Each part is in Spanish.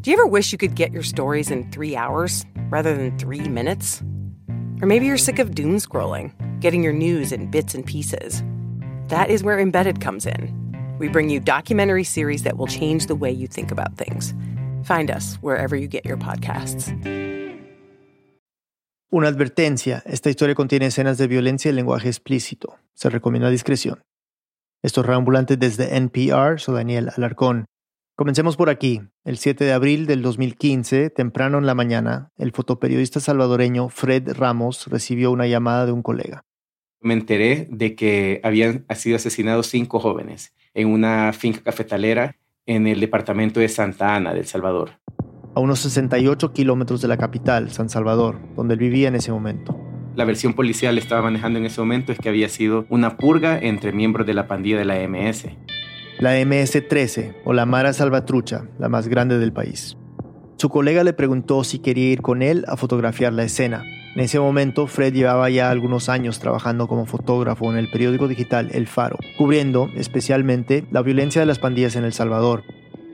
Do you ever wish you could get your stories in three hours rather than three minutes? Or maybe you're sick of doom scrolling, getting your news in bits and pieces. That is where Embedded comes in. We bring you documentary series that will change the way you think about things. Find us wherever you get your podcasts. Una advertencia, esta historia contiene escenas de violencia y lenguaje explícito. Se recomienda discreción. Esto es Reambulante desde NPR, soy Daniel Alarcón. Comencemos por aquí. El 7 de abril del 2015, temprano en la mañana, el fotoperiodista salvadoreño Fred Ramos recibió una llamada de un colega. Me enteré de que habían sido asesinados cinco jóvenes en una finca cafetalera en el departamento de Santa Ana, del Salvador. A unos 68 kilómetros de la capital, San Salvador, donde él vivía en ese momento. La versión policial estaba manejando en ese momento es que había sido una purga entre miembros de la pandilla de la MS la MS-13 o la Mara Salvatrucha, la más grande del país. Su colega le preguntó si quería ir con él a fotografiar la escena. En ese momento, Fred llevaba ya algunos años trabajando como fotógrafo en el periódico digital El Faro, cubriendo especialmente la violencia de las pandillas en El Salvador.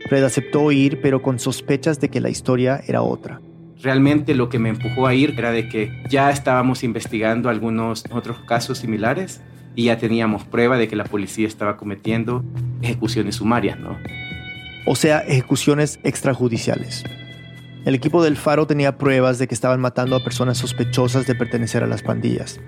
Fred aceptó ir, pero con sospechas de que la historia era otra. Realmente lo que me empujó a ir era de que ya estábamos investigando algunos otros casos similares y ya teníamos prueba de que la policía estaba cometiendo ejecuciones sumarias, ¿no? O sea, ejecuciones extrajudiciales. El equipo del Faro tenía pruebas de que estaban matando a personas sospechosas de pertenecer a las pandillas.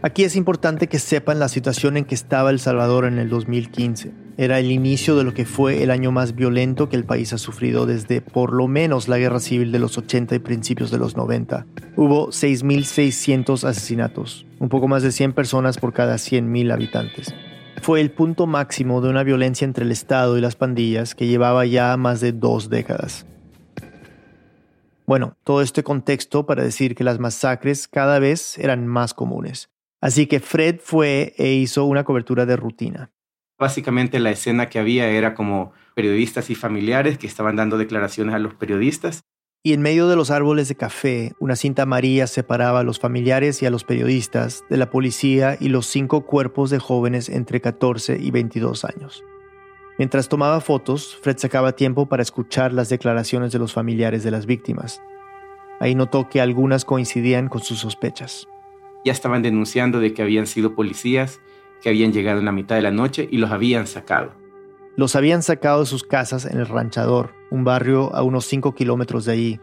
Aquí es importante que sepan la situación en que estaba El Salvador en el 2015. Era el inicio de lo que fue el año más violento que el país ha sufrido desde por lo menos la guerra civil de los 80 y principios de los 90. Hubo 6.600 asesinatos, un poco más de 100 personas por cada 100.000 habitantes. Fue el punto máximo de una violencia entre el Estado y las pandillas que llevaba ya más de dos décadas. Bueno, todo este contexto para decir que las masacres cada vez eran más comunes. Así que Fred fue e hizo una cobertura de rutina. Básicamente la escena que había era como periodistas y familiares que estaban dando declaraciones a los periodistas. Y en medio de los árboles de café, una cinta amarilla separaba a los familiares y a los periodistas de la policía y los cinco cuerpos de jóvenes entre 14 y 22 años. Mientras tomaba fotos, Fred sacaba tiempo para escuchar las declaraciones de los familiares de las víctimas. Ahí notó que algunas coincidían con sus sospechas ya estaban denunciando de que habían sido policías que habían llegado en la mitad de la noche y los habían sacado. Los habían sacado de sus casas en el Ranchador, un barrio a unos 5 kilómetros de allí.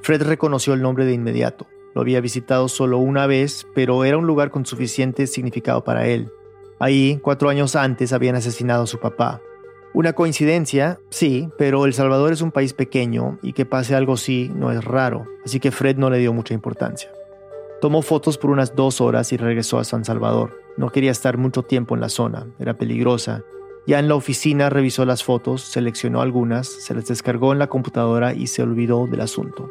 Fred reconoció el nombre de inmediato. Lo había visitado solo una vez, pero era un lugar con suficiente significado para él. Ahí, cuatro años antes, habían asesinado a su papá. Una coincidencia, sí, pero El Salvador es un país pequeño y que pase algo así no es raro, así que Fred no le dio mucha importancia. Tomó fotos por unas dos horas y regresó a San Salvador. No quería estar mucho tiempo en la zona, era peligrosa. Ya en la oficina revisó las fotos, seleccionó algunas, se las descargó en la computadora y se olvidó del asunto.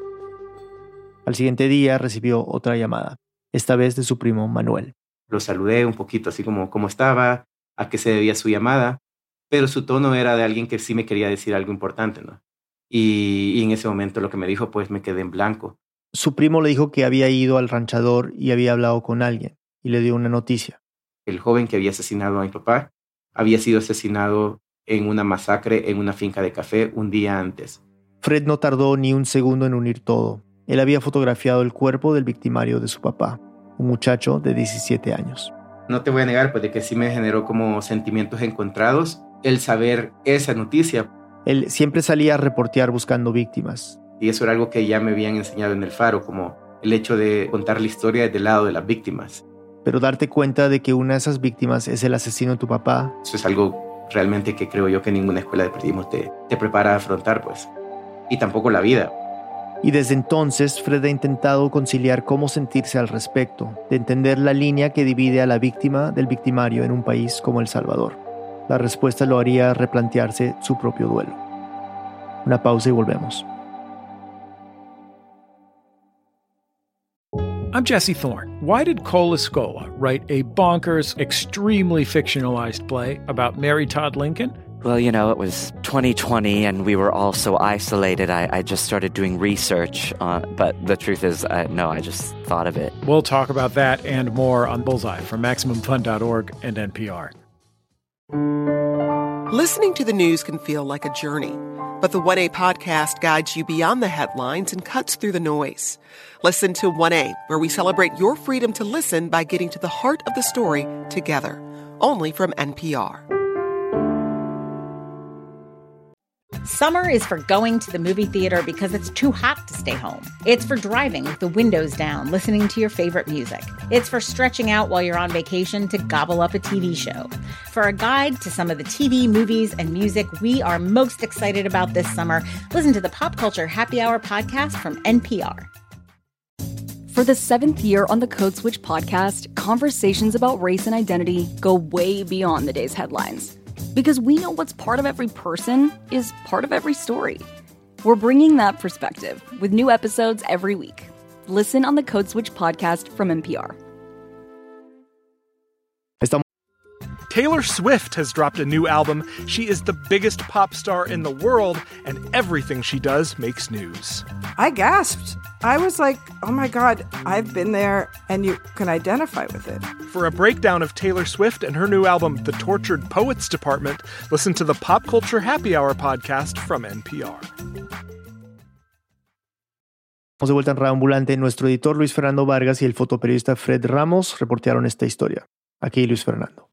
Al siguiente día recibió otra llamada, esta vez de su primo Manuel. Lo saludé un poquito así como cómo estaba, a qué se debía su llamada, pero su tono era de alguien que sí me quería decir algo importante, ¿no? Y, y en ese momento lo que me dijo, pues me quedé en blanco. Su primo le dijo que había ido al ranchador y había hablado con alguien y le dio una noticia. El joven que había asesinado a mi papá había sido asesinado en una masacre en una finca de café un día antes. Fred no tardó ni un segundo en unir todo. Él había fotografiado el cuerpo del victimario de su papá, un muchacho de 17 años. No te voy a negar, pues de que sí me generó como sentimientos encontrados el saber esa noticia. Él siempre salía a reportear buscando víctimas. Y eso era algo que ya me habían enseñado en el faro, como el hecho de contar la historia desde el lado de las víctimas. Pero darte cuenta de que una de esas víctimas es el asesino de tu papá. Eso es algo realmente que creo yo que ninguna escuela de periodismo te, te prepara a afrontar, pues. Y tampoco la vida. Y desde entonces Fred ha intentado conciliar cómo sentirse al respecto, de entender la línea que divide a la víctima del victimario en un país como El Salvador. La respuesta lo haría replantearse su propio duelo. Una pausa y volvemos. I'm Jesse Thorne. Why did Cole Escola write a bonkers, extremely fictionalized play about Mary Todd Lincoln? Well, you know, it was 2020 and we were all so isolated. I, I just started doing research. but the truth is, uh, no, I just thought of it. We'll talk about that and more on Bullseye from MaximumFun.org and NPR. Listening to the news can feel like a journey But the 1A podcast guides you beyond the headlines and cuts through the noise. Listen to 1A, where we celebrate your freedom to listen by getting to the heart of the story together. Only from NPR. Summer is for going to the movie theater because it's too hot to stay home. It's for driving with the windows down, listening to your favorite music. It's for stretching out while you're on vacation to gobble up a TV show. For a guide to some of the TV, movies, and music we are most excited about this summer, listen to the Pop Culture Happy Hour podcast from NPR. For the seventh year on the Code Switch podcast, conversations about race and identity go way beyond the day's headlines. Because we know what's part of every person is part of every story. We're bringing that perspective with new episodes every week. Listen on the Code Switch podcast from NPR. Taylor Swift has dropped a new album. She is the biggest pop star in the world, and everything she does makes news. I gasped. I was like, oh my God, I've been there, and you can identify with it. For a breakdown of Taylor Swift and her new album, The Tortured Poets Department, listen to the Pop Culture Happy Hour podcast from NPR. Estamos de vuelta en Reambulante. Nuestro editor Luis Fernando Vargas y el fotoperiodista Fred Ramos reportearon esta historia. Aquí Luis Fernando.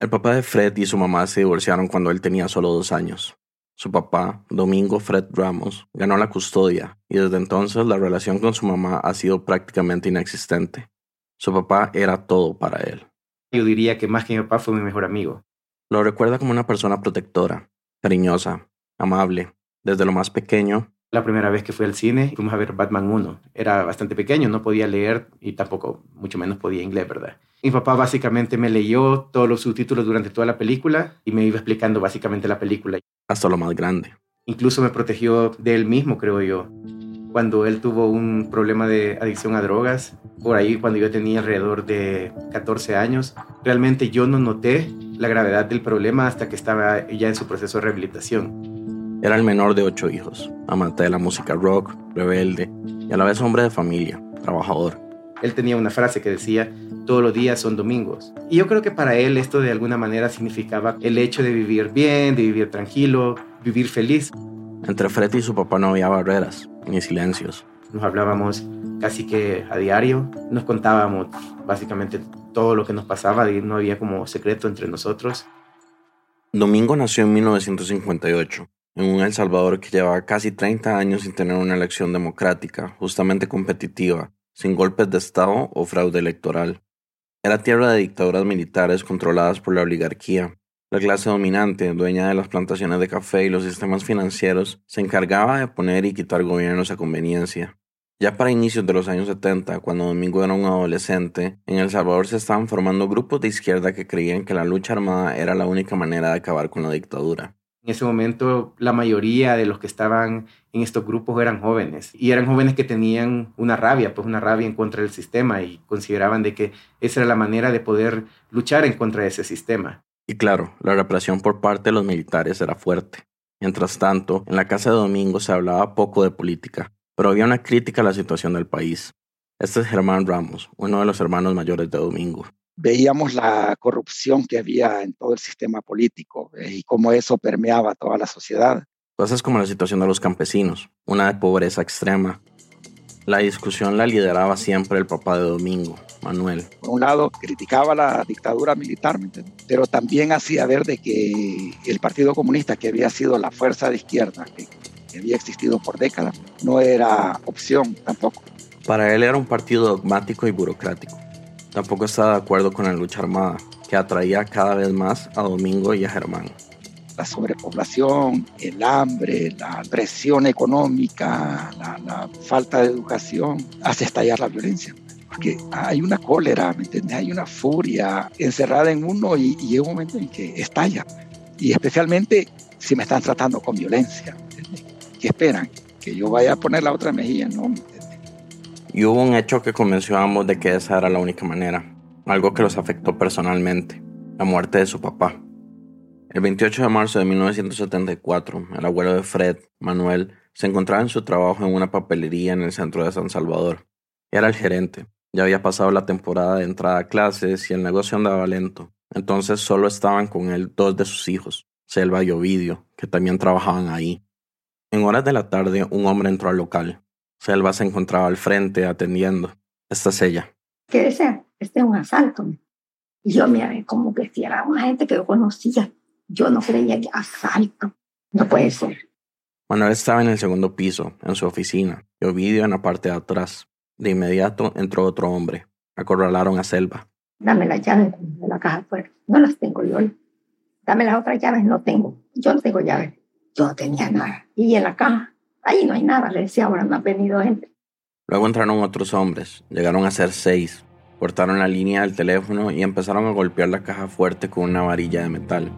El papá de Fred y su mamá se divorciaron cuando él tenía solo dos años. Su papá, Domingo Fred Ramos, ganó la custodia y desde entonces la relación con su mamá ha sido prácticamente inexistente. Su papá era todo para él. Yo diría que más que mi papá fue mi mejor amigo. Lo recuerda como una persona protectora, cariñosa, amable. Desde lo más pequeño, La primera vez que fui al cine, fuimos a ver Batman 1. Era bastante pequeño, no podía leer y tampoco, mucho menos podía inglés, ¿verdad? Mi papá básicamente me leyó todos los subtítulos durante toda la película y me iba explicando básicamente la película. hasta lo más grande. Incluso me protegió de él mismo, creo yo. Cuando él tuvo un problema de adicción a drogas, por ahí cuando yo tenía alrededor de 14 años, realmente yo no noté la gravedad del problema hasta que estaba ya en su proceso de rehabilitación. Era el menor de ocho hijos, amante de la música rock, rebelde y a la vez hombre de familia, trabajador. Él tenía una frase que decía, todos los días son domingos. Y yo creo que para él esto de alguna manera significaba el hecho de vivir bien, de vivir tranquilo, vivir feliz. Entre Fred y su papá no había barreras, ni silencios. Nos hablábamos casi que a diario, nos contábamos básicamente todo lo que nos pasaba y no había como secreto entre nosotros. Domingo nació en 1958, en un El Salvador que llevaba casi 30 años sin tener una elección democrática, justamente competitiva, sin golpes de Estado o fraude electoral. Era tierra de dictaduras militares controladas por la oligarquía. La clase dominante, dueña de las plantaciones de café y los sistemas financieros, se encargaba de poner y quitar gobiernos a conveniencia. Ya para inicios de los años 70, cuando Domingo era un adolescente, en El Salvador se estaban formando grupos de izquierda que creían que la lucha armada era la única manera de acabar con la dictadura. En ese momento la mayoría de los que estaban en estos grupos eran jóvenes y eran jóvenes que tenían una rabia, pues una rabia en contra del sistema y consideraban de que esa era la manera de poder luchar en contra de ese sistema. Y claro, la represión por parte de los militares era fuerte. Mientras tanto, en la casa de Domingo se hablaba poco de política, pero había una crítica a la situación del país. Este es Germán Ramos, uno de los hermanos mayores de Domingo. Veíamos la corrupción que había en todo el sistema político eh, y cómo eso permeaba toda la sociedad. Cosas como la situación de los campesinos, una pobreza extrema. La discusión la lideraba siempre el papá de Domingo, Manuel. Por un lado, criticaba la dictadura militar, pero también hacía ver de que el Partido Comunista, que había sido la fuerza de izquierda que había existido por décadas, no era opción tampoco. Para él era un partido dogmático y burocrático. Tampoco estaba de acuerdo con la lucha armada, que atraía cada vez más a Domingo y a Germán. La sobrepoblación, el hambre, la presión económica, la, la falta de educación, hace estallar la violencia. Porque hay una cólera, ¿me entiendes? Hay una furia encerrada en uno y, y un momento en que estalla. Y especialmente si me están tratando con violencia. ¿me? ¿Qué esperan? Que yo vaya a poner la otra mejilla, ¿no? Y hubo un hecho que convenció a ambos de que esa era la única manera, algo que los afectó personalmente, la muerte de su papá. El 28 de marzo de 1974, el abuelo de Fred, Manuel, se encontraba en su trabajo en una papelería en el centro de San Salvador. Era el gerente. Ya había pasado la temporada de entrada a clases y el negocio andaba lento. Entonces solo estaban con él dos de sus hijos, Selva y Ovidio, que también trabajaban ahí. En horas de la tarde, un hombre entró al local. Selva se encontraba al frente atendiendo. Esta es ella. ¿Qué desea? Este es un asalto. Y yo miré como que si era una gente que yo conocía. Yo no creía que asalto. No puede ser. Manuel estaba en el segundo piso, en su oficina, y Ovidio en la parte de atrás. De inmediato entró otro hombre. Acorralaron a Selva. Dame las llaves de la caja fuerte. No las tengo yo. Dame las otras llaves. No tengo. Yo no tengo llaves. Yo no tenía nada. Y en la caja, ahí no hay nada. Le decía, ahora no ha venido gente. Luego entraron otros hombres. Llegaron a ser seis. Cortaron la línea del teléfono y empezaron a golpear la caja fuerte con una varilla de metal.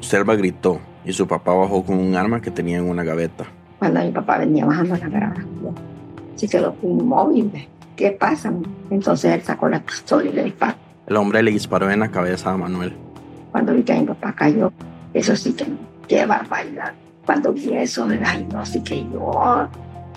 Selva gritó y su papá bajó con un arma que tenía en una gaveta. Cuando mi papá venía bajando la grada, se quedó inmóvil. ¿Qué pasa? Entonces él sacó la pistola y le disparó. El hombre le disparó en la cabeza a Manuel. Cuando vi que mi papá cayó, eso sí que, qué barbaridad. Cuando vi eso, ay, no, sí que yo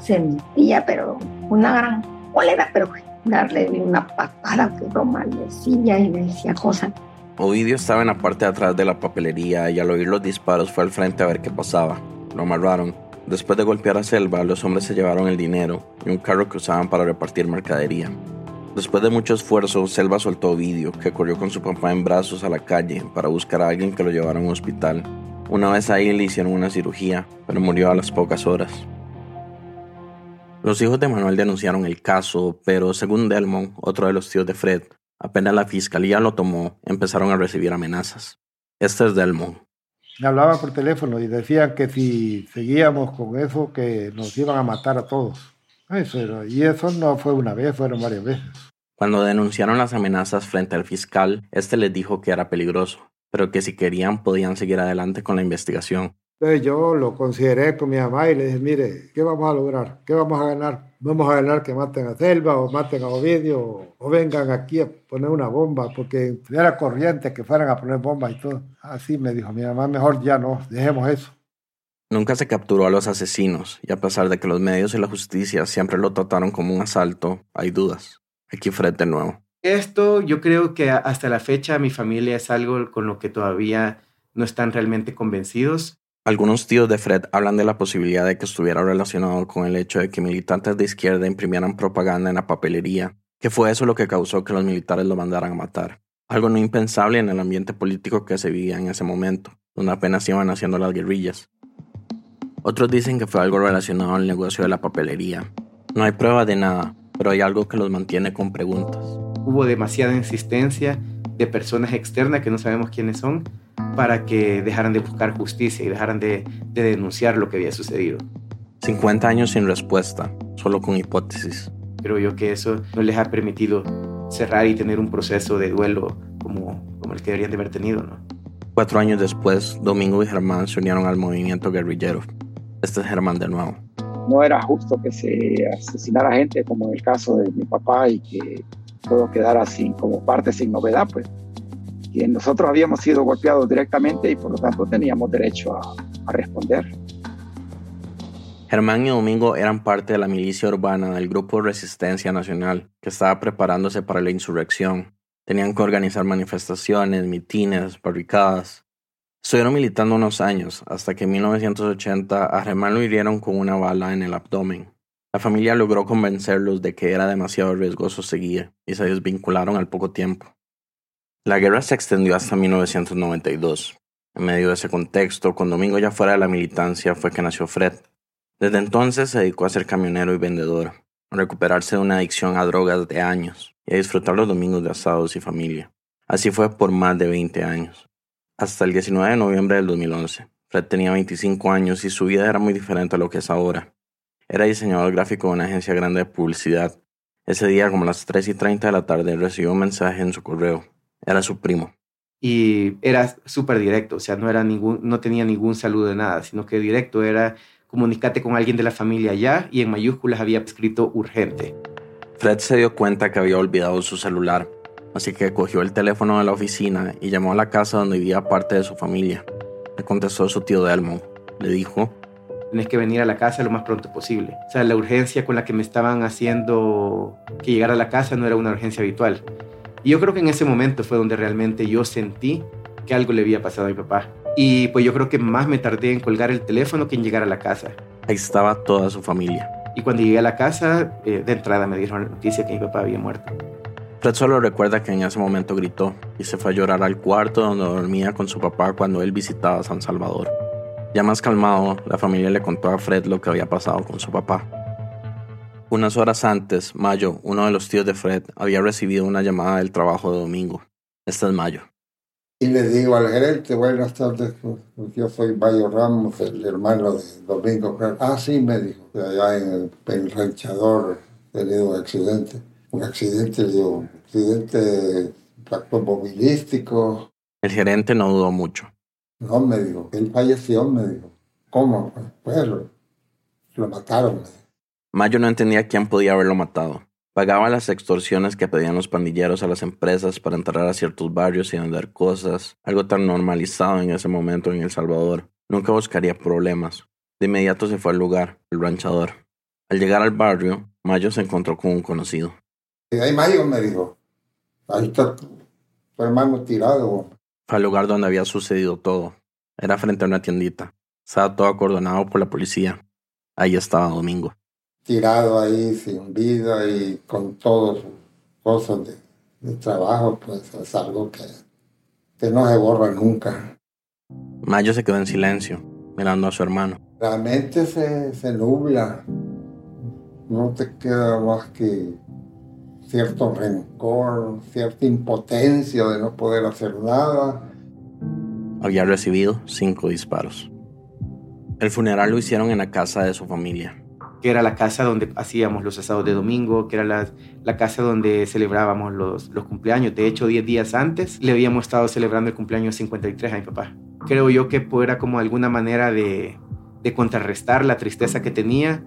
sentía, pero una gran cólera, pero darle una patada que lo maldecía y me decía cosas. Ovidio estaba en la parte de atrás de la papelería y al oír los disparos fue al frente a ver qué pasaba. Lo amarraron. Después de golpear a Selva, los hombres se llevaron el dinero y un carro que usaban para repartir mercadería. Después de mucho esfuerzo, Selva soltó a Ovidio, que corrió con su papá en brazos a la calle para buscar a alguien que lo llevara a un hospital. Una vez ahí le hicieron una cirugía, pero murió a las pocas horas. Los hijos de Manuel denunciaron el caso, pero según Delmont, otro de los tíos de Fred, apenas la fiscalía lo tomó, empezaron a recibir amenazas. Este es Delmont. Me hablaba por teléfono y decían que si seguíamos con eso, que nos iban a matar a todos. Eso era, y eso no fue una vez, fueron varias veces. Cuando denunciaron las amenazas frente al fiscal, este les dijo que era peligroso, pero que si querían podían seguir adelante con la investigación. Entonces yo lo consideré con mi mamá y le dije, mire, ¿qué vamos a lograr? ¿Qué vamos a ganar? Vamos a ganar que maten a Selva o maten a Ovidio o, o vengan aquí a poner una bomba, porque era corriente que fueran a poner bombas y todo. Así me dijo mi mamá, mejor ya no, dejemos eso. Nunca se capturó a los asesinos y a pesar de que los medios y la justicia siempre lo trataron como un asalto, hay dudas. Aquí Fred de nuevo. Esto yo creo que hasta la fecha mi familia es algo con lo que todavía no están realmente convencidos. Algunos tíos de Fred hablan de la posibilidad de que estuviera relacionado con el hecho de que militantes de izquierda imprimieran propaganda en la papelería, que fue eso lo que causó que los militares lo mandaran a matar. Algo no impensable en el ambiente político que se vivía en ese momento, donde apenas iban haciendo las guerrillas. Otros dicen que fue algo relacionado al negocio de la papelería. No hay prueba de nada, pero hay algo que los mantiene con preguntas. Hubo demasiada insistencia de personas externas que no sabemos quiénes son para que dejaran de buscar justicia y dejaran de, de denunciar lo que había sucedido. 50 años sin respuesta, solo con hipótesis. Creo yo que eso no les ha permitido cerrar y tener un proceso de duelo como, como el que deberían de haber tenido. ¿no? Cuatro años después, Domingo y Germán se unieron al movimiento guerrillero. Este es Germán de nuevo. No era justo que se asesinara gente como en el caso de mi papá y que todo quedara así como parte sin novedad, pues que nosotros habíamos sido golpeados directamente y por lo tanto teníamos derecho a, a responder. Germán y Domingo eran parte de la milicia urbana del Grupo Resistencia Nacional, que estaba preparándose para la insurrección. Tenían que organizar manifestaciones, mitines, barricadas. Estuvieron militando unos años, hasta que en 1980 a Germán lo hirieron con una bala en el abdomen. La familia logró convencerlos de que era demasiado riesgoso seguir y se desvincularon al poco tiempo. La guerra se extendió hasta 1992. En medio de ese contexto, con Domingo ya fuera de la militancia, fue que nació Fred. Desde entonces se dedicó a ser camionero y vendedor, a recuperarse de una adicción a drogas de años y a disfrutar los domingos de asados y familia. Así fue por más de 20 años. Hasta el 19 de noviembre del 2011, Fred tenía 25 años y su vida era muy diferente a lo que es ahora. Era diseñador gráfico de una agencia grande de publicidad. Ese día, como a las 3 y 30 de la tarde, recibió un mensaje en su correo. Era su primo. Y era súper directo, o sea, no, era ningún, no tenía ningún saludo de nada, sino que directo era comunicate con alguien de la familia ya y en mayúsculas había escrito urgente. Fred se dio cuenta que había olvidado su celular, así que cogió el teléfono de la oficina y llamó a la casa donde vivía parte de su familia. Le contestó su tío Delmo. Le dijo, Tienes que venir a la casa lo más pronto posible. O sea, la urgencia con la que me estaban haciendo que llegara a la casa no era una urgencia habitual. Y yo creo que en ese momento fue donde realmente yo sentí que algo le había pasado a mi papá. Y pues yo creo que más me tardé en colgar el teléfono que en llegar a la casa. Ahí estaba toda su familia. Y cuando llegué a la casa, eh, de entrada me dieron la noticia que mi papá había muerto. Fred solo recuerda que en ese momento gritó y se fue a llorar al cuarto donde dormía con su papá cuando él visitaba San Salvador. Ya más calmado, la familia le contó a Fred lo que había pasado con su papá. Unas horas antes, Mayo, uno de los tíos de Fred, había recibido una llamada del trabajo de Domingo. Este es Mayo. Y le digo al gerente, buenas tardes, pues, yo soy Mayo Ramos, el hermano de Domingo Fred. Ah, sí, me dijo, allá en el, en el ranchador he tenido un accidente un accidente, un accidente automovilístico. El gerente no dudó mucho. No, me dijo, él falleció, me dijo. ¿Cómo? Pues lo, lo mataron. Mayo no entendía quién podía haberlo matado. Pagaba las extorsiones que pedían los pandilleros a las empresas para entrar a ciertos barrios y vender cosas, algo tan normalizado en ese momento en El Salvador. Nunca buscaría problemas. De inmediato se fue al lugar, el ranchador. Al llegar al barrio, Mayo se encontró con un conocido. Y ahí Mayo me dijo, ahí está tu, hermano tirado. Al lugar donde había sucedido todo. Era frente a una tiendita. Estaba todo acordonado por la policía. Ahí estaba Domingo. Tirado ahí, sin vida y con todas sus cosas de, trabajo, pues es algo que, que no se borra nunca. Mayo se quedó en silencio, mirando a su hermano. La mente se, se nubla. No te queda más que cierto rencor, cierta impotencia de no poder hacer nada. Había recibido cinco disparos. El funeral lo hicieron en la casa de su familia. Que era la casa donde hacíamos los asados de domingo, que era la, la casa donde celebrábamos los, los cumpleaños. De hecho, diez días antes le habíamos estado celebrando el cumpleaños 53 a mi papá. Creo yo que era como alguna manera de, de contrarrestar la tristeza que tenía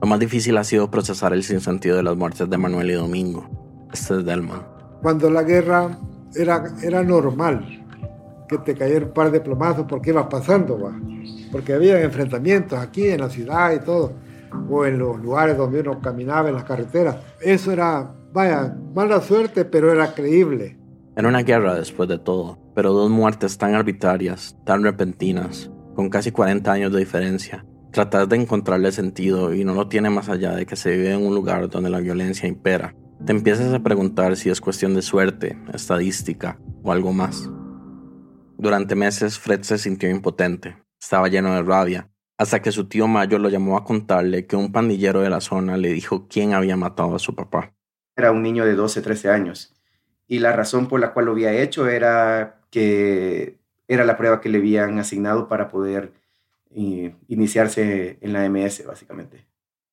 lo más difícil ha sido procesar el sinsentido de las muertes de Manuel y Domingo. Este es Delman. Cuando la guerra era, era normal que te cayera un par de plomazos porque iba pasando, va. porque había enfrentamientos aquí en la ciudad y todo, o en los lugares donde uno caminaba en las carreteras. Eso era, vaya, mala suerte, pero era creíble. Era una guerra después de todo, pero dos muertes tan arbitrarias, tan repentinas, con casi 40 años de diferencia, tratar de encontrarle sentido y no lo tiene más allá de que se vive en un lugar donde la violencia impera. Te empiezas a preguntar si es cuestión de suerte, estadística o algo más. Durante meses Fred se sintió impotente, estaba lleno de rabia, hasta que su tío Mayo lo llamó a contarle que un pandillero de la zona le dijo quién había matado a su papá. Era un niño de 12, 13 años, y la razón por la cual lo había hecho era que era la prueba que le habían asignado para poder y iniciarse en la MS, básicamente.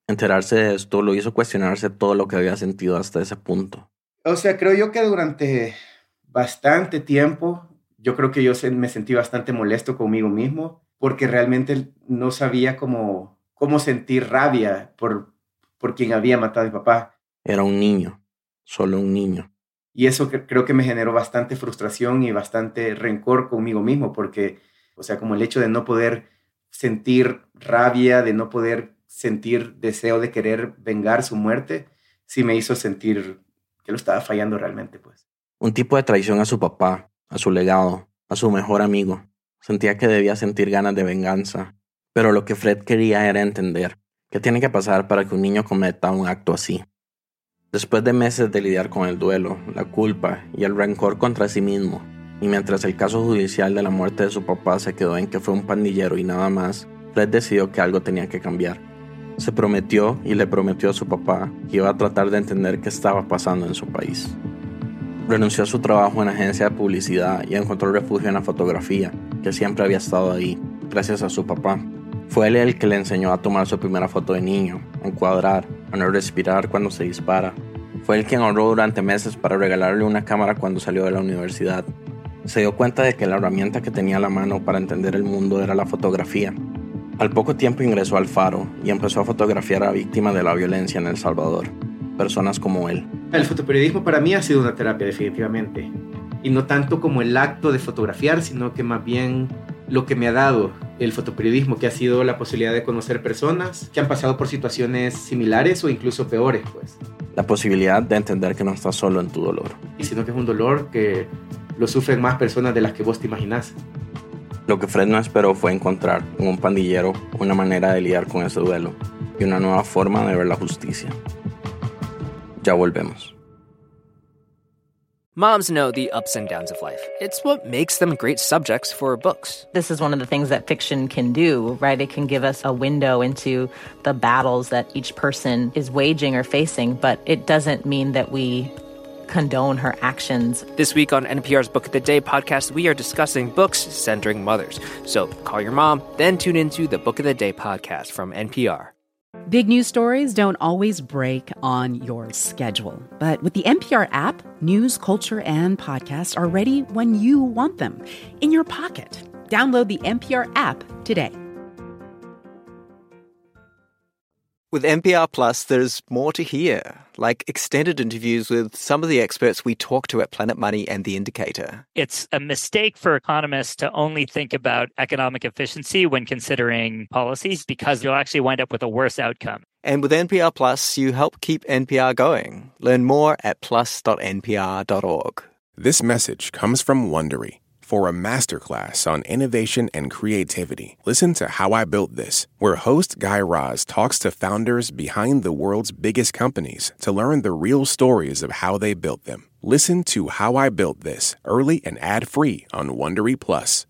Enterarse de esto lo hizo cuestionarse todo lo que había sentido hasta ese punto. O sea, creo yo que durante bastante tiempo, yo creo que yo me sentí bastante molesto conmigo mismo, porque realmente no sabía cómo, cómo sentir rabia por, por quien había matado a mi papá. Era un niño, solo un niño. Y eso creo que me generó bastante frustración y bastante rencor conmigo mismo, porque, o sea, como el hecho de no poder sentir rabia, de no poder sentir deseo de querer vengar su muerte, sí me hizo sentir que lo estaba fallando realmente, pues. Un tipo de traición a su papá, a su legado, a su mejor amigo. Sentía que debía sentir ganas de venganza, pero lo que Fred quería era entender qué tiene que pasar para que un niño cometa un acto así. Después de meses de lidiar con el duelo, la culpa y el rencor contra sí mismo, y mientras el caso judicial de la muerte de su papá se quedó en que fue un pandillero y nada más, Fred decidió que algo tenía que cambiar. Se prometió y le prometió a su papá que iba a tratar de entender qué estaba pasando en su país. Renunció a su trabajo en agencia de publicidad y encontró refugio en la fotografía, que siempre había estado ahí, gracias a su papá. Fue él el que le enseñó a tomar su primera foto de niño, a encuadrar, a no respirar cuando se dispara. Fue él quien ahorró durante meses para regalarle una cámara cuando salió de la universidad se dio cuenta de que la herramienta que tenía a la mano para entender el mundo era la fotografía. Al poco tiempo ingresó al Faro y empezó a fotografiar a víctimas de la violencia en El Salvador, personas como él. El fotoperiodismo para mí ha sido una terapia definitivamente, y no tanto como el acto de fotografiar, sino que más bien lo que me ha dado el fotoperiodismo, que ha sido la posibilidad de conocer personas que han pasado por situaciones similares o incluso peores, pues. La posibilidad de entender que no estás solo en tu dolor. Y sino que es un dolor que lo sufren más personas de las que vos te imaginás. Lo que Fred no esperó fue encontrar en un pandillero una manera de lidiar con ese duelo y una nueva forma de ver la justicia. Ya volvemos. Moms know the ups and downs of life. It's what makes them great subjects for books. This is one of the things that fiction can do, right? It can give us a window into the battles that each person is waging or facing, but it doesn't mean that we condone her actions. This week on NPR's Book of the Day podcast, we are discussing books centering mothers. So call your mom, then tune into the Book of the Day podcast from NPR. Big news stories don't always break on your schedule, but with the NPR app, news, culture, and podcasts are ready when you want them in your pocket. Download the NPR app today. With NPR Plus, there's more to hear, like extended interviews with some of the experts we talk to at Planet Money and The Indicator. It's a mistake for economists to only think about economic efficiency when considering policies because you'll actually wind up with a worse outcome. And with NPR Plus, you help keep NPR going. Learn more at plus.npr.org. This message comes from Wondery. For a masterclass on innovation and creativity, listen to How I Built This, where host Guy Raz talks to founders behind the world's biggest companies to learn the real stories of how they built them. Listen to How I Built This early and ad-free on Wondery Plus.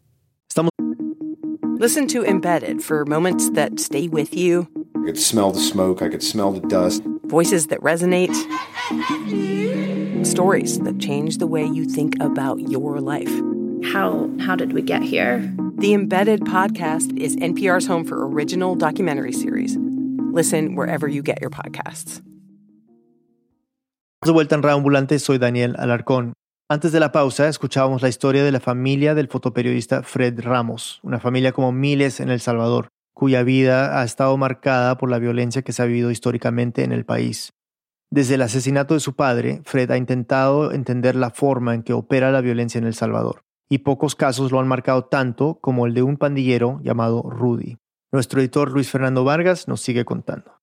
Listen to Embedded for moments that stay with you, I could smell the smoke, I could smell the dust. voices that resonate, stories that change the way you think about your life. How how did we get here? The Embedded podcast is NPR's home for original documentary series. Listen wherever you get your podcasts. De vuelta en Reambulante, soy Daniel Alarcón. Antes de la pausa, escuchábamos la historia de la familia del fotoperiodista Fred Ramos, una familia como miles en El Salvador, cuya vida ha estado marcada por la violencia que se ha vivido históricamente en el país. Desde el asesinato de su padre, Fred ha intentado entender la forma en que opera la violencia en El Salvador, y pocos casos lo han marcado tanto como el de un pandillero llamado Rudy. Nuestro editor Luis Fernando Vargas nos sigue contando.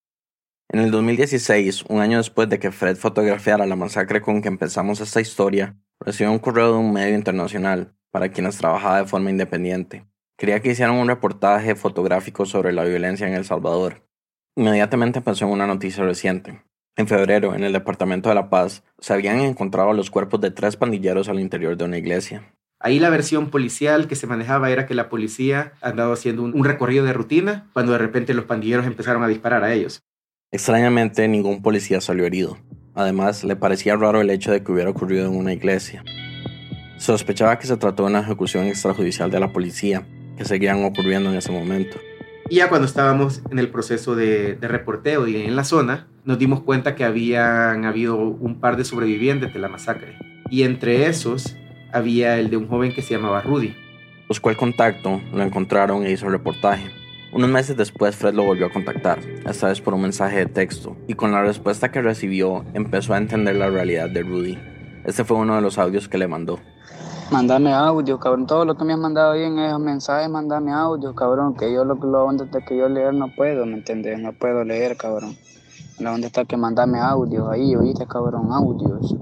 En el 2016, un año después de que Fred fotografiara la masacre con que empezamos esta historia, recibió un correo de un medio internacional para quienes trabajaba de forma independiente. Quería que hicieran un reportaje fotográfico sobre la violencia en El Salvador. Inmediatamente pensó en una noticia reciente. En febrero, en el Departamento de La Paz, se habían encontrado los cuerpos de tres pandilleros al interior de una iglesia. Ahí la versión policial que se manejaba era que la policía andaba haciendo un, un recorrido de rutina cuando de repente los pandilleros empezaron a disparar a ellos. Extrañamente, ningún policía salió herido. Además, le parecía raro el hecho de que hubiera ocurrido en una iglesia. Sospechaba que se trató de una ejecución extrajudicial de la policía, que seguían ocurriendo en ese momento. Y ya cuando estábamos en el proceso de, de reporteo y en la zona, nos dimos cuenta que habían habido un par de sobrevivientes de la masacre. Y entre esos había el de un joven que se llamaba Rudy. Buscó el contacto, lo encontraron e hizo el reportaje. Unos meses después, Fred lo volvió a contactar, esta vez por un mensaje de texto, y con la respuesta que recibió, empezó a entender la realidad de Rudy. Este fue uno de los audios que le mandó. Mandame audio, cabrón. Todo lo que me has mandado ahí en esos mensajes, mandame audio, cabrón. Que yo lo que lo antes de que yo leer no puedo, ¿me entiendes? No puedo leer, cabrón. La onda está que mandame audio ahí, oíste, cabrón, audios.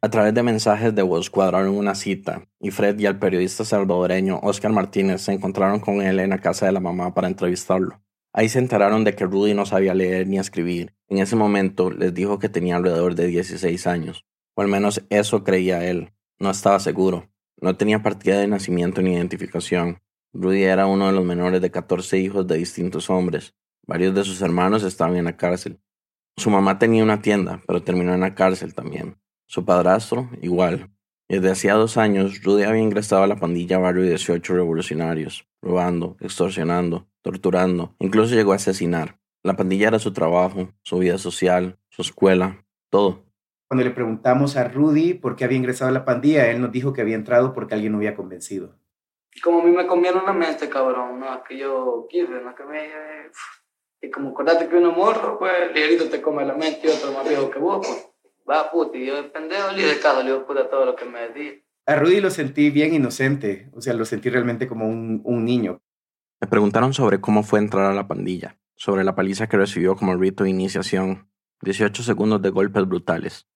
A través de mensajes de voz cuadraron una cita y Fred y el periodista salvadoreño Oscar Martínez se encontraron con él en la casa de la mamá para entrevistarlo. Ahí se enteraron de que Rudy no sabía leer ni escribir. En ese momento les dijo que tenía alrededor de 16 años, o al menos eso creía él. No estaba seguro. No tenía partida de nacimiento ni identificación. Rudy era uno de los menores de 14 hijos de distintos hombres. Varios de sus hermanos estaban en la cárcel. Su mamá tenía una tienda, pero terminó en la cárcel también. Su padrastro, igual. Desde hacía dos años, Rudy había ingresado a la pandilla Barrio 18 Revolucionarios, robando, extorsionando, torturando, incluso llegó a asesinar. La pandilla era su trabajo, su vida social, su escuela, todo. Cuando le preguntamos a Rudy por qué había ingresado a la pandilla, él nos dijo que había entrado porque alguien lo había convencido. Como a mí me comieron la mente, cabrón, no, que yo quise, no, que me... Y como acordate que uno morro, pues, ligerito te come la mente y otro más viejo que vos, pues. Va, puta, y yo de pendejo, le de caso, le digo, puta, todo lo que me decís. A Rudy lo sentí bien inocente, o sea, lo sentí realmente como un, un niño. Me preguntaron sobre cómo fue entrar a la pandilla, sobre la paliza que recibió como rito de iniciación, 18 segundos de golpes brutales.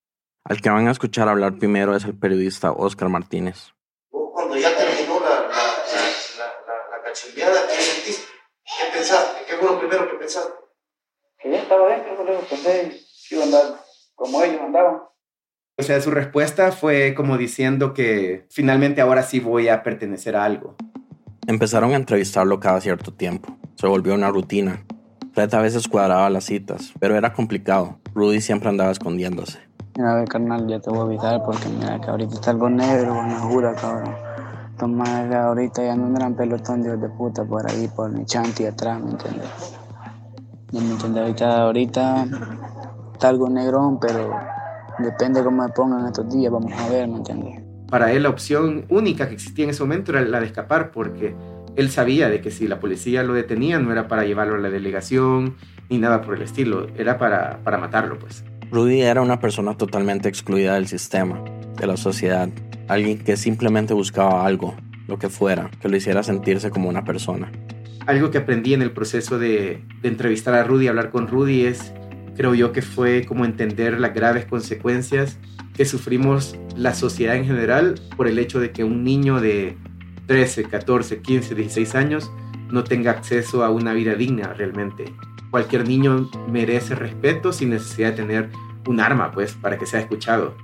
Al que van a escuchar hablar primero es el periodista Oscar Martínez. Cuando ya terminó la, la, la, cachimbiada, ¿qué sentiste? ¿Qué pensaste? ¿Qué fue lo primero que pensaste? Que ya estaba dentro, por eso pensé que iba a andar como ellos andaban. O sea, su respuesta fue como diciendo que finalmente ahora sí voy a pertenecer a algo. Empezaron a entrevistarlo cada cierto tiempo. Se volvió una rutina. Fred a veces cuadraba las citas, pero era complicado. Rudy siempre andaba escondiéndose. Mira, a ver, carnal, ya te voy a avisar porque mira que ahorita está algo negro, una jura, cabrón. Toma, ahorita ya no andan pelotón de de puta por ahí, por mi chanti atrás, ¿me entiendes? ¿Me entiendes? Ahorita, ahorita está algo negrón, pero depende cómo me pongan estos días, vamos a ver, ¿me entiendes? Para él la opción única que existía en ese momento era la de escapar, porque él sabía de que si la policía lo detenía no era para llevarlo a la delegación ni nada por el estilo, era para, para matarlo, pues. Rudy era una persona totalmente excluida del sistema, de la sociedad, alguien que simplemente buscaba algo, lo que fuera, que lo hiciera sentirse como una persona. Algo que aprendí en el proceso de, de entrevistar a Rudy, hablar con Rudy, es, creo yo, que fue como entender las graves consecuencias que sufrimos la sociedad en general por el hecho de que un niño de 13, 14, 15, 16 años no tenga acceso a una vida digna realmente. Cualquier niño merece respeto sin necesidad de tener un arma, pues, para que sea escuchado.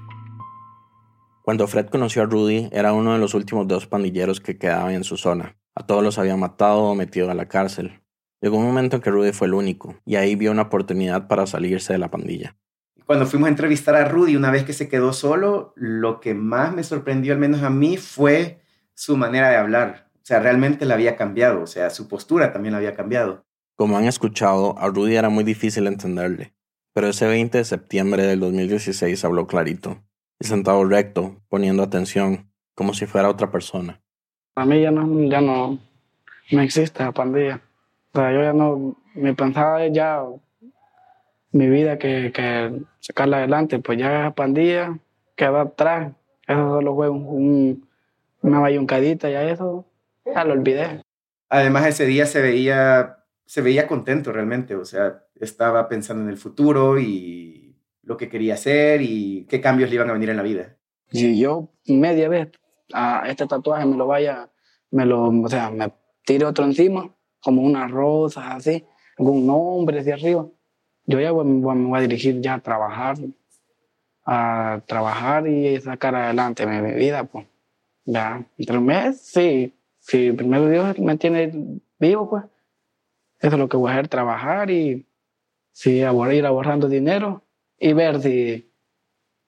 Cuando Fred conoció a Rudy, era uno de los últimos dos pandilleros que quedaban en su zona. A todos los había matado o metido a la cárcel. Llegó un momento en que Rudy fue el único, y ahí vio una oportunidad para salirse de la pandilla. Cuando fuimos a entrevistar a Rudy, una vez que se quedó solo, lo que más me sorprendió, al menos a mí, fue su manera de hablar. O sea, realmente la había cambiado, o sea, su postura también la había cambiado. Como han escuchado, a Rudy era muy difícil entenderle, pero ese 20 de septiembre del 2016 habló clarito, y sentado recto, poniendo atención, como si fuera otra persona. Para mí ya no, ya no, no existe la pandilla. O sea, yo ya no, mi pensaba ya mi vida que, que sacarla adelante, pues ya pandilla queda atrás. Eso solo fue un, un, una bayuncadita, ya eso, ya lo olvidé. Además ese día se veía, se veía contento realmente, o sea, estaba pensando en el futuro y lo que quería hacer y qué cambios le iban a venir en la vida. Si yo media vez a este tatuaje me lo vaya, me lo, o sea, me tire otro encima, como unas rosas así, algún nombre hacia arriba, yo ya me voy a dirigir ya a trabajar, a trabajar y sacar adelante mi, vida, pues. Ya, entre un mes, sí, si primero Dios me tiene vivo, pues, eso es lo que voy a hacer, trabajar y sí, a ir ahorrando dinero y ver si,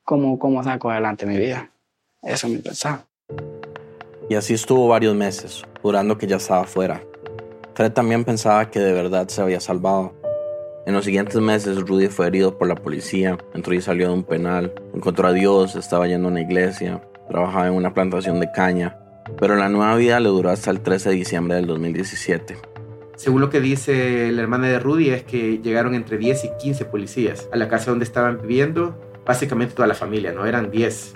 cómo, cómo saco adelante mi vida. Eso es mi pensado. Y así estuvo varios meses, jurando que ya estaba fuera. Fred también pensaba que de verdad se había salvado. En los siguientes meses, Rudy fue herido por la policía, entró y salió de un penal, encontró a Dios, estaba yendo a una iglesia, trabajaba en una plantación de caña, pero la nueva vida le duró hasta el 13 de diciembre del 2017. Según lo que dice la hermana de Rudy, es que llegaron entre 10 y 15 policías a la casa donde estaban viviendo, básicamente toda la familia, ¿no? Eran 10,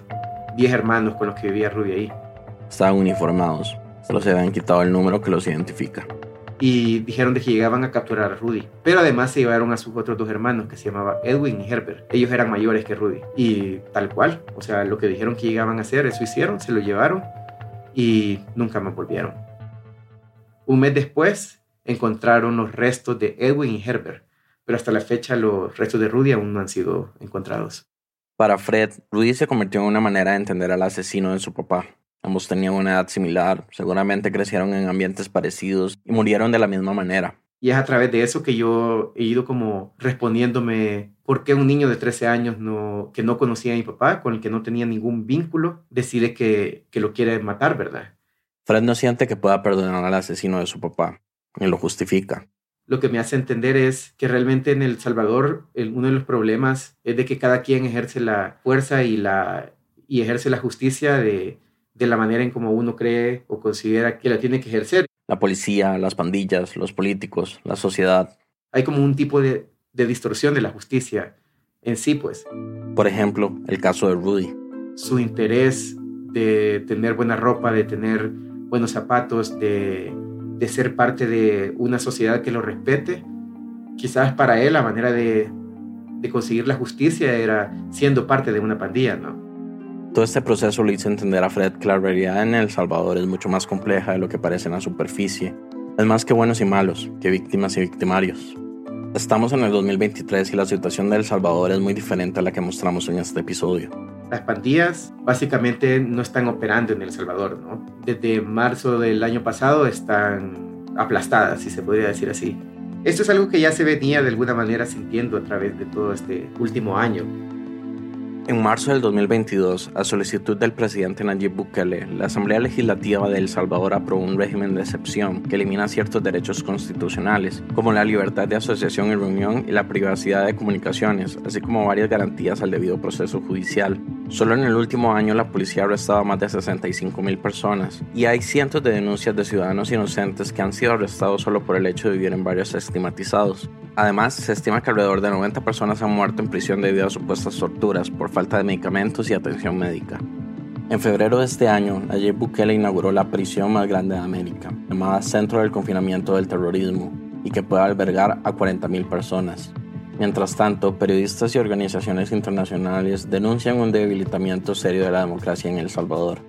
10 hermanos con los que vivía Rudy ahí. Estaban uniformados, solo se habían quitado el número que los identifica. Y dijeron de que llegaban a capturar a Rudy. Pero además se llevaron a sus otros dos hermanos que se llamaban Edwin y Herbert. Ellos eran mayores que Rudy. Y tal cual, o sea, lo que dijeron que llegaban a hacer, eso hicieron, se lo llevaron y nunca más volvieron. Un mes después encontraron los restos de Edwin y Herbert, pero hasta la fecha los restos de Rudy aún no han sido encontrados. Para Fred, Rudy se convirtió en una manera de entender al asesino de su papá. Ambos tenían una edad similar, seguramente crecieron en ambientes parecidos y murieron de la misma manera. Y es a través de eso que yo he ido como respondiéndome por qué un niño de 13 años no, que no conocía a mi papá, con el que no tenía ningún vínculo, decide que, que lo quiere matar, ¿verdad? Fred no siente que pueda perdonar al asesino de su papá, y lo justifica. Lo que me hace entender es que realmente en El Salvador el, uno de los problemas es de que cada quien ejerce la fuerza y, la, y ejerce la justicia de, de la manera en como uno cree o considera que la tiene que ejercer. La policía, las pandillas, los políticos, la sociedad. Hay como un tipo de, de distorsión de la justicia en sí, pues. Por ejemplo, el caso de Rudy. Su interés de tener buena ropa, de tener buenos zapatos, de, de ser parte de una sociedad que lo respete, quizás para él la manera de, de conseguir la justicia era siendo parte de una pandilla, ¿no? Todo este proceso le hizo entender a Fred que la realidad en El Salvador es mucho más compleja de lo que parece en la superficie Es más que buenos y malos, que víctimas y victimarios. Estamos en el 2023 y la situación de El Salvador es muy diferente a la que mostramos en este episodio. Las pandillas básicamente no están operando en El Salvador, ¿no? Desde marzo del año pasado están aplastadas, si se podría decir así. Esto es algo que ya se venía de alguna manera sintiendo a través de todo este último año. En marzo del 2022, a solicitud del presidente Nayib Bukele, la Asamblea Legislativa de El Salvador aprobó un régimen de excepción que elimina ciertos derechos constitucionales, como la libertad de asociación y reunión y la privacidad de comunicaciones, así como varias garantías al debido proceso judicial. Solo en el último año la policía ha arrestado a más de 65 mil personas y hay cientos de denuncias de ciudadanos inocentes que han sido arrestados solo por el hecho de vivir en barrios estigmatizados. Además, se estima que alrededor de 90 personas han muerto en prisión debido a supuestas torturas por falta de medicamentos y atención médica. En febrero de este año, Nayib Bukele inauguró la prisión más grande de América, llamada Centro del Confinamiento del Terrorismo, y que puede albergar a 40.000 personas. Mientras tanto, periodistas y organizaciones internacionales denuncian un debilitamiento serio de la democracia en El Salvador.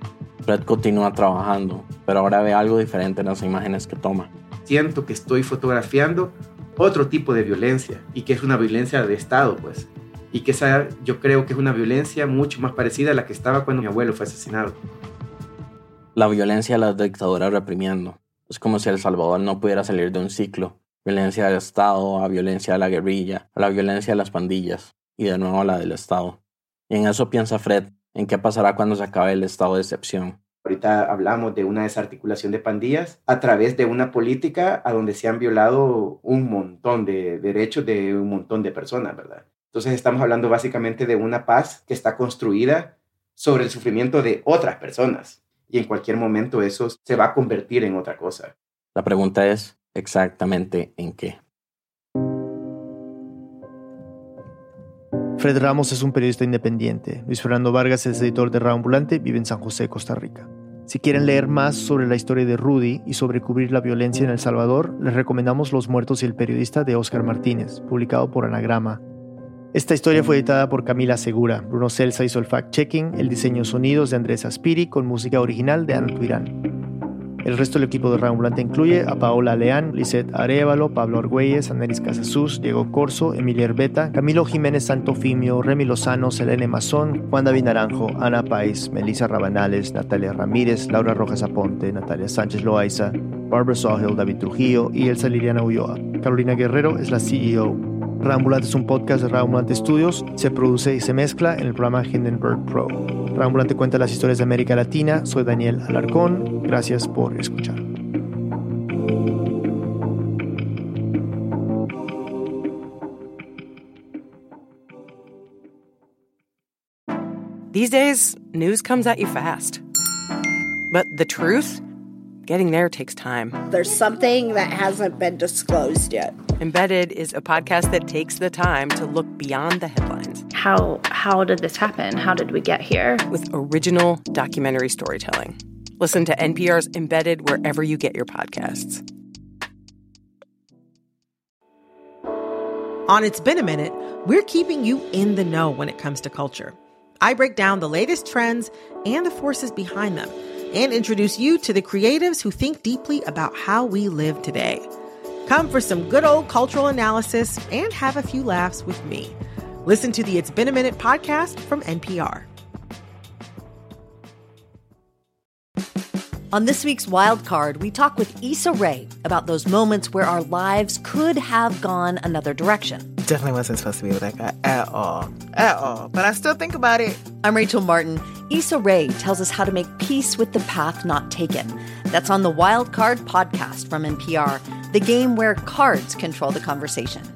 Fred continúa trabajando, pero ahora ve algo diferente en las imágenes que toma. Siento que estoy fotografiando otro tipo de violencia y que es una violencia de Estado, pues. Y que esa yo creo que es una violencia mucho más parecida a la que estaba cuando mi abuelo fue asesinado. La violencia de la dictadura reprimiendo. Es como si El Salvador no pudiera salir de un ciclo. Violencia del Estado, a violencia de la guerrilla, a la violencia de las pandillas y de nuevo a la del Estado. Y en eso piensa Fred, en qué pasará cuando se acabe el estado de excepción. Ahorita hablamos de una desarticulación de pandillas a través de una política a donde se han violado un montón de derechos de un montón de personas, ¿verdad? Entonces estamos hablando básicamente de una paz que está construida sobre el sufrimiento de otras personas y en cualquier momento eso se va a convertir en otra cosa. La pregunta es exactamente en qué. Fred Ramos es un periodista independiente. Luis Fernando Vargas es editor de Radio Ambulante, vive en San José, Costa Rica. Si quieren leer más sobre la historia de Rudy y sobre cubrir la violencia en El Salvador, les recomendamos Los Muertos y el Periodista de Oscar Martínez, publicado por Anagrama. Esta historia fue editada por Camila Segura. Bruno Celsa hizo el fact-checking, el diseño sonidos de Andrés Aspiri con música original de Ana Tuirán. El resto del equipo de Reambulante incluye a Paola Leán, Lisette Arevalo, Pablo Argüelles, Aneris Casasus, Diego Corso, Emilia Herbeta, Camilo Jiménez Santofimio, Remy Lozano, Selene Mazón, Juan David Naranjo, Ana País, Melissa Rabanales, Natalia Ramírez, Laura Rojas Aponte, Natalia Sánchez Loaiza, Barbara Sawhill, David Trujillo y Elsa Liliana Ulloa. Carolina Guerrero es la CEO. Reambulante es un podcast de Reambulante Studios. Se produce y se mezcla en el programa Hindenburg Pro. Reambulante cuenta las historias de América Latina. Soy Daniel Alarcón. Gracias por escuchar. These days, news comes at you fast. But the truth? Getting there takes time. There's something that hasn't been disclosed yet. Embedded is a podcast that takes the time to look beyond the headlines. How how did this happen? How did we get here? With original documentary storytelling. Listen to NPR's Embedded wherever you get your podcasts. On It's Been a Minute, we're keeping you in the know when it comes to culture. I break down the latest trends and the forces behind them and introduce you to the creatives who think deeply about how we live today. Come for some good old cultural analysis and have a few laughs with me. Listen to the It's Been a Minute podcast from NPR. On this week's Wild Card, we talk with Issa Rae about those moments where our lives could have gone another direction. Definitely wasn't supposed to be with that guy at all. At all. But I still think about it. I'm Rachel Martin. Issa Rae tells us how to make peace with the path not taken. That's on the Wild Card podcast from NPR, the game where cards control the conversation.